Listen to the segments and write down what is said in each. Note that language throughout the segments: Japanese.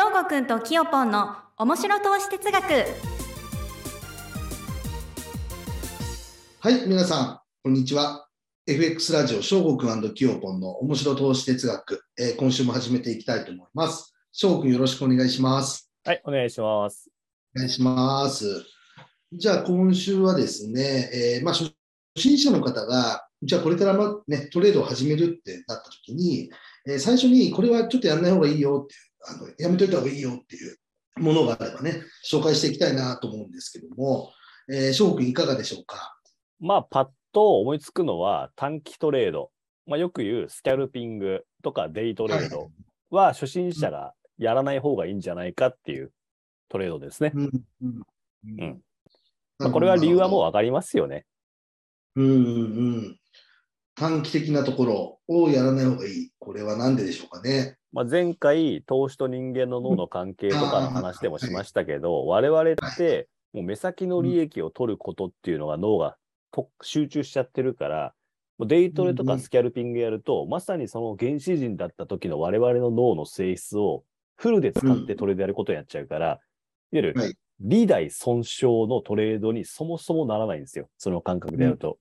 翔吾くんときよぽんの面白投資哲学はい、皆さん、こんにちは。FX ラジオ、翔吾くんきよぽんの面白投資哲学、えー今週も始めていきたいと思います。翔吾くんよろしくお願いします。はい、お願いします。お願いします。じゃあ、今週はですね、えーまあ、初心者の方が、じゃあこれから、まね、トレードを始めるってなった時に、えー最初にこれはちょっとやんない方がいいよっていう、あのやめといた方がいいよっていうものがあればね、紹介していきたいなと思うんですけども、えー、翔吾くんいかがでしょうか？まあ、パッと思いつくのは短期トレード。まあ、よく言うスキャルピングとかデイトレードは初心者がやらない方がいいんじゃないかっていうトレードですね。うんうんうんまあ、これは理由はもうわかりますよね。うんうんうん。短期的なところをやらない方がいい。これは何ででしょうかね。まあ、前回、投資と人間の脳の関係とかの話でもしましたけど、我々ってもう目先の利益を取ることっていうのが脳がと集中しちゃってるから、デイトレとかスキャルピングやると、まさにその原始人だった時の我々の脳の性質をフルで使ってトレードやることになっちゃうから、いわゆるはい利大損傷のトレードにそもそもならないんですよ。その感覚でやると。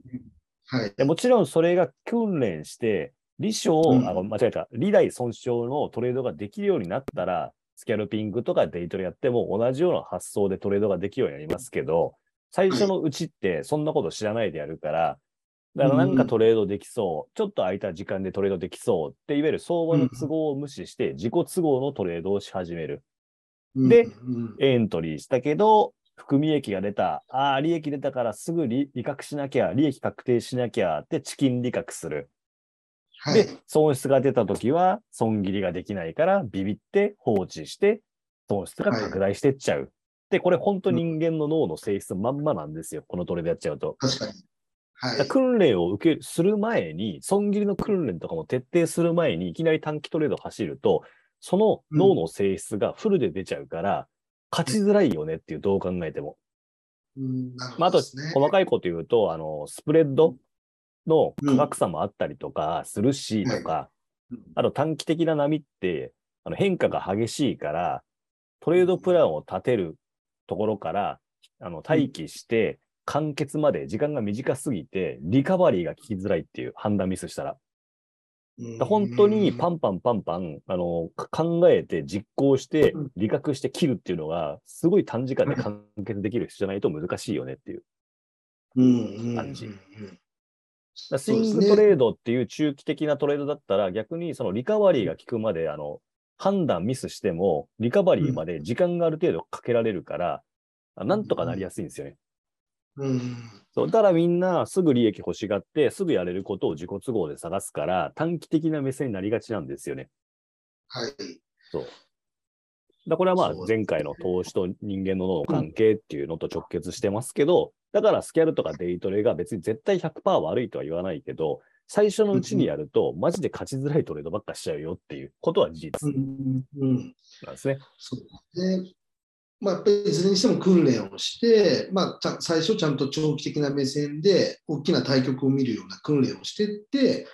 はい。でもちろんそれが訓練して、利小、うんあ、間違えた、利大損傷のトレードができるようになったら、スキャルピングとかデイトレやっても同じような発想でトレードができるようになりますけど、最初のうちってそんなこと知らないでやるから、だからなんかトレードできそう、ちょっと空いた時間でトレードできそうって、いわゆる相場の都合を無視して自己都合のトレードをし始める。でうんエントリーしたけど、含み益が出た。ああ、利益出たからすぐ利利確しなきゃ、利益確定しなきゃってチキン利確する。はいで、損失が出たときは、損切りができないから、ビビって放置して、損失が拡大してっちゃう。で、これ本当人間の脳の性質まんまなんですよ。このトレードやっちゃうと。確かに。はい。訓練を受ける、する前に、損切りの訓練とかも徹底する前に、いきなり短期トレード走ると、その脳の性質がフルで出ちゃうから、勝ちづらいよねっていう、どう考えても。うんなるほまあ、あと細かいこと言うと、あの、スプレッドの価格差もあったりとかするし、とか、うん。あと短期的な波って、あの変化が激しいから、トレードプランを立てるところから、あの、待機して、完結まで時間が短すぎて、リカバリーが効きづらいっていう判断ミスしたら。うん。本当にパンパンパンパン、あの、か考えて実行してうん、理覚して切るっていうのが、すごい短時間で完結できる人じゃないと難しいよねっていう。うん。うん。感じスイングトレードっていう中期的なトレードだったら、逆にそのリカバリーが効くまで、あの、判断ミスしても、リカバリーまで時間がある程度かけられるから、あなんとかなりやすいんですよね。うんそうだからみんなすぐ利益欲しがって、すぐやれることを自己都合で探すから、短期的な目線になりがちなんですよね。はい。そう。だこれはまあ前回の投資と人間の脳の関係っていうのと直結してますけど、だからスキャルとかデイトレが別に絶対100%悪いとは言わないけど、最初のうちにやるとマジで勝ちづらいトレードばっかしちゃうよっていうことは事実うんうんなんですね。そうですね。まあ、やっぱりいずれにしても訓練をして、まあ、ちゃん最初ちゃんと長期的な目線で大きな対局を見るような訓練をしていって、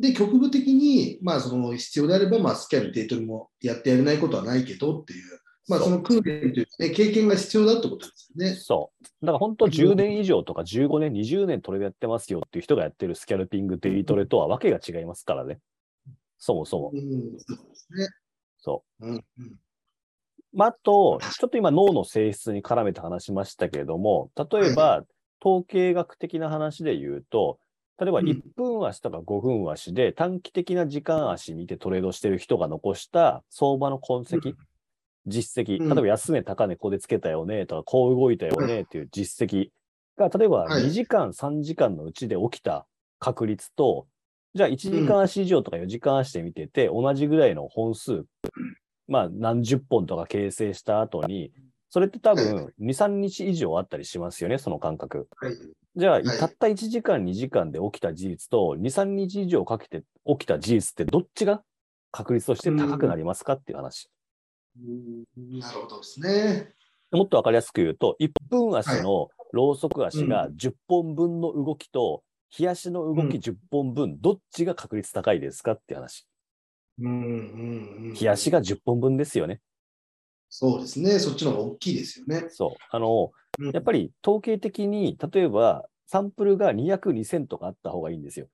で、局部的に、まあ、その必要であれば、まあ、スキャル、デートルもやってやれないことはないけどっていう、まあ、その訓練というか、ね、経験が必要だってことですよね。そう。だから本当10年以上とか15年、20年トレードやってますよっていう人がやってるスキャルピング、デイトレとはわけが違いますからね。そもそも。うん、そうですね。そう。うんうんまあ、あと、ちょっと今脳の性質に絡めて話しましたけれども、例えば、統計学的な話で言うと、例えばうん1分足とか5分足で短期的な時間足見てトレードしてる人が残した相場の痕跡、うん実績、うん。例えば安値高値ここでつけたよねとか、こう動いたよねっていう実績。が、例えばはい。2時間、3時間のうちで起きた確率と、じゃあ1時間足以上とか4時間足で見てて、同じぐらいの本数、まあ何十本とか形成した後に、それって多分2、3日以上あったりしますよね、その感覚。はい。じゃあ、い。たった1時間、2時間で起きた事実と、2、3日以上かけて起きた事実ってどっちが確率として高くなりますかっていう話。うんなるほどですね。もっとわかりやすく言うと、1分足のローソク足が10本分の動きと、日足の動き10本分、どっちが確率高いですかっていう話。うんうんうん日足が10本分ですよね。そうですね。そっちの方が大きいですよね。そう。あの、うんやっぱり統計的に、例えばサンプルが200、2000とかあった方がいいんですよ。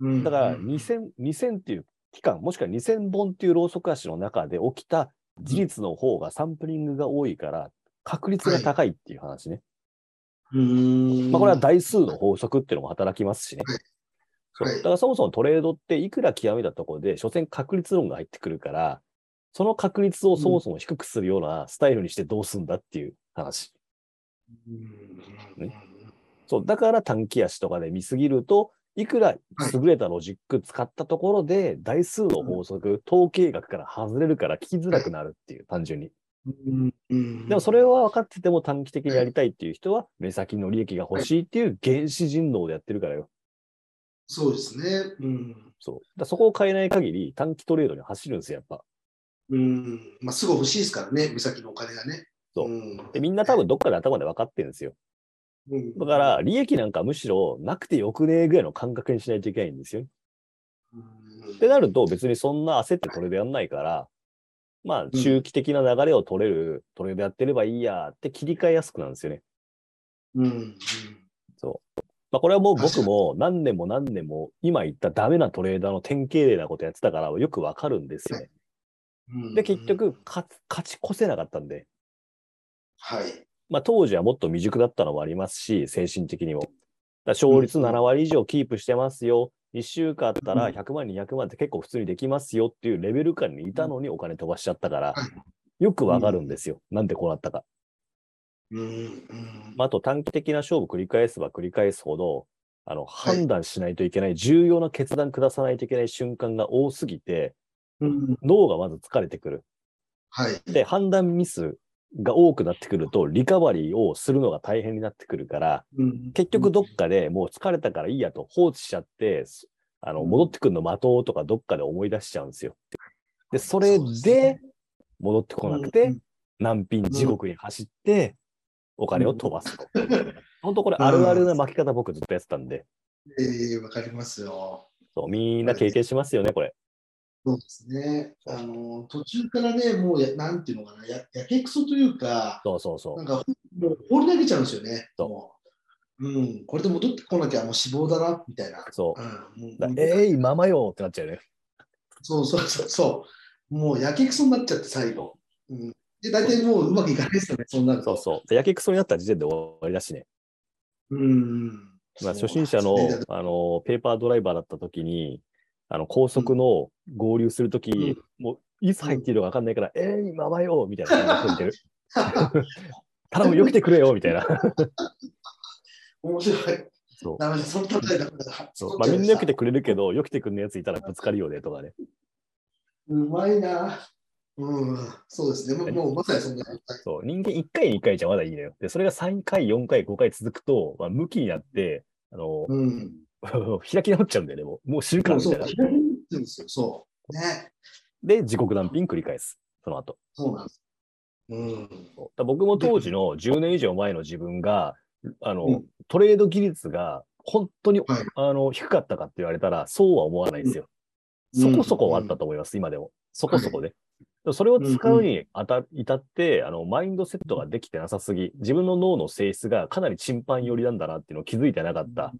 うんだからうん2000、2000っていう期間、もしくは2000本っていうローソク足の中で起きた事実の方がサンプリングが多いから、確率が高いっていう話ね。うーん。まあ、これは台数の法則っていうのも働きますしね。そう。はい。だからそもそもトレードっていくら極めたところで、所詮確率論が入ってくるから、その確率をそもそも低くするようなスタイルにしてどうすんだっていう話。うん。ね。そう、だから短期足とかで見すぎると、いくら優れたロジック使ったところで、台数の法則、統計学から外れるから聞きづらくなるっていう、単純に。でもそれは分かってても短期的にやりたいっていう人は、目先の利益が欲しいっていう原始人道でやってるからよ。そうですね。うん。そう。だそこを変えない限り短期トレードに走るんですよ、やっぱ。うん。まあ、すぐ欲しいですからね、目先のお金がね。そうんで、みんな多分どっかで頭で分かってるんですよ。うんだから、利益なんかむしろなくてよくねえぐらいの感覚にしないといけないんですよ。うんってなると別にそんな焦ってトレードやんないから、まあ中期的な流れを取れるトレードやってればいいやって切り替えやすくなるんですよね。うんうんまあこれはもう僕も何年も何年も今言ったダメなトレーダーの典型例なことやってたからよくわかるんですよね。うんで、結局勝つ勝ち越せなかったんで、はい。まあ当時はもっと未熟だったのもありますし、精神的にも。勝率うん7割以上キープしてますよ。1週間あったらうん100万、200万って結構普通にできますよっていうレベル感にいたのにお金飛ばしちゃったからは、よくわかるんですよ。なんでこうなったか。あ、あと短期的な勝負繰り返せば繰り返すほど、あの、判断しないといけない、重要な決断下さないといけない瞬間が多すぎて、うん脳がまず疲れてくる。はい。で、判断ミスが多くなってくると、リカバリーをするのが大変になってくるから、うん。結局どっかでもう疲れたからいいやと放置しちゃって、すあの、戻ってくるの待とうとかどっかで思い出しちゃうんですよ。で、それで戻ってこなくて、うん難品地獄に走って、お金を飛ばすと。本当これあるあるな巻き方僕ずっとやってたんで、ええわかりますよ。そうみんな経験しますよね、これ。そうですね。あの、途中からね、もうや、なんていうのかな、ややけくそというか、そうそうそう。なんか、もう放り投げちゃうんですよね。そうもううん、これで戻ってこなきゃもう死亡だな、みたいな。そううん、えい、ままよってなっちゃうよね。そうそうそうそう。もうやけくそになっちゃって、最後。うん、で、大体もううまくいかないですよね、そうなると。そうそう。でやけくそになった時点で終わりだしね。うん。まあ、初心者のねあのペーパードライバーだった時に、あの高速の合流するとき、うんもういつ入っているか分かんないから、えーい、ままよみたいな感じで言ってる。頼む、よけてくれよみたいな。面白い。そうダメだ、その例えダメだ。そうまあ、みんなよけてくれるけど、よけてくんのやついたらぶつかるよねとかね。うまいな。うん、そうですね。もうまさにそんな。そう人間1回、2回じゃまだいいのよ。で、それが3回、4回、5回続くと、まあ、向きになって、あの、うん。開き直っちゃうんだよね、もう。もう死ぬかそうそう。みたいな。そうですよ。そう。ね。で、自国難品繰り返す。その後。そうなんです。うん。僕も当時の10年以上前の自分が、あの、うんトレード技術が本当に、はいあの低かったかって言われたら、そうは思わないんですよ。うんそこそこはあったと思います、今でも。そこそこで。でもそれを使うにあた至って、あの、マインドセットができてなさすぎ、自分の脳の性質がかなりチンパン寄りなんだなっていうのを気づいてなかった。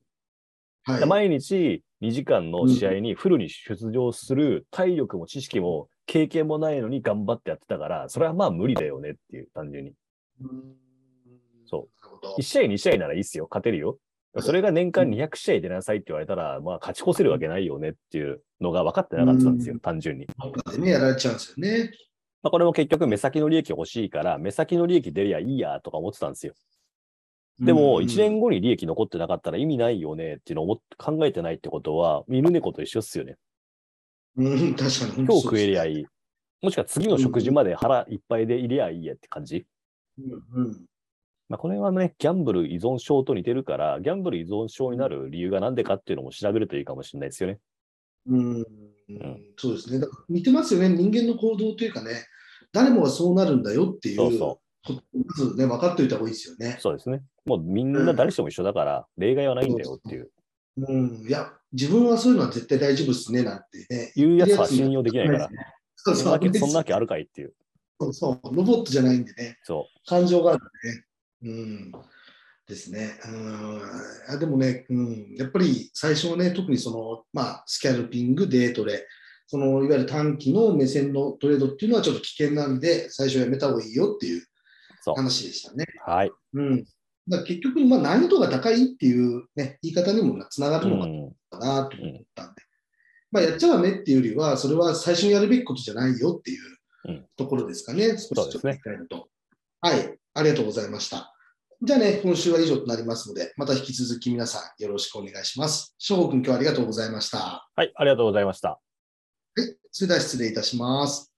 はい。毎日2時間の試合にフルに出場する体力も知識も経験もないのに頑張ってやってたから、それはまあ無理だよねっていう、単純に。うんそう。なるほど1試合、2試合ならいいっすよ。勝てるよ。それが年間200試合出なさいって言われたら、まあ勝ち越せるわけないよねっていうのが分かってなかったんですよ、うん単純に。ね、やられちゃうんですよね。まあこれも結局目先の利益欲しいから、目先の利益出りゃいいやとか思ってたんですよ。でも、うん1年後に利益残ってなかったら意味ないよねっていうのを考えてないってことは、犬猫と一緒っすよね。うん、確かに。今日食えりゃい。いい。もしくは次の食事まで腹いっぱいでいりゃいいやって感じ。うんうんまあ、これはね、ギャンブル依存症と似てるから、ギャンブル依存症になる理由が何でかっていうのも調べるといいかもしれないですよね。うんそうですね。だから似てますよね。人間の行動というかね、誰もがそうなるんだよっていうそうそことまずね、分かっておいた方がいいですよね。そうですね。もうみんな誰しも一緒だから、例外はないんだよっていう。うん、いや、自分はそういうのは絶対大丈夫ですね、なんてね。言うやつは信用できないから。そうそうそんなわけそんなわけあるかいっていう。そうそう、ロボットじゃないんでね、そ感情があるね。うん。ですね。うん。あでもね、うん、やっぱり最初はね、特にその、まあ、スキャルピング、デートレ、そのいわゆる短期の目線のトレードっていうのはちょっと危険なんで、最初やめた方がいいよっていう話でしたね。う。はい。うん。だ結局、まあ、難易度が高いっていう、ね、言い方にもつながるのうん。かなと思ったんで、まあ、やっちゃダメっていうよりは、それは最初にやるべきことじゃないよっていううんところですかね、少しちょっとそうですね控えると。はい、ありがとうございました。じゃあね、今週は以上となりますので、また引き続き皆さんよろしくお願いします。翔吾君、今日はありがとうございました。ははい。ありがとうございました。い、それでは失礼いたします。